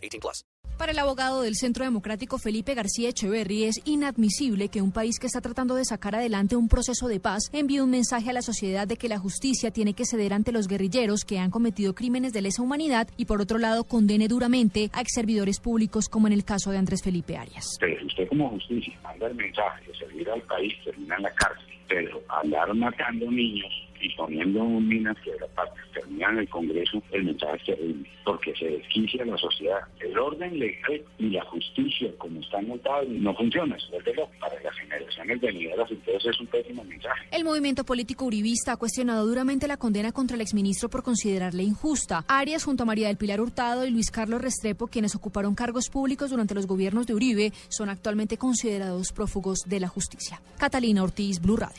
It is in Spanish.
18 plus. Para el abogado del Centro Democrático Felipe García Echeverry es inadmisible que un país que está tratando de sacar adelante un proceso de paz envíe un mensaje a la sociedad de que la justicia tiene que ceder ante los guerrilleros que han cometido crímenes de lesa humanidad y por otro lado condene duramente a ex servidores públicos como en el caso de Andrés Felipe Arias. Pero usted como justicia manda el mensaje de servir al país, termina en la cárcel, pero andar matando niños y poniendo minas que de parte terminan en el Congreso, el mensaje es porque se desquicia la sociedad. El orden legal y la justicia, como están montados, no funciona. Para las generaciones venideras, entonces es un pésimo mensaje. El movimiento político uribista ha cuestionado duramente la condena contra el exministro por considerarle injusta. Arias, junto a María del Pilar Hurtado y Luis Carlos Restrepo, quienes ocuparon cargos públicos durante los gobiernos de Uribe, son actualmente considerados prófugos de la justicia. Catalina Ortiz, Blue Radio.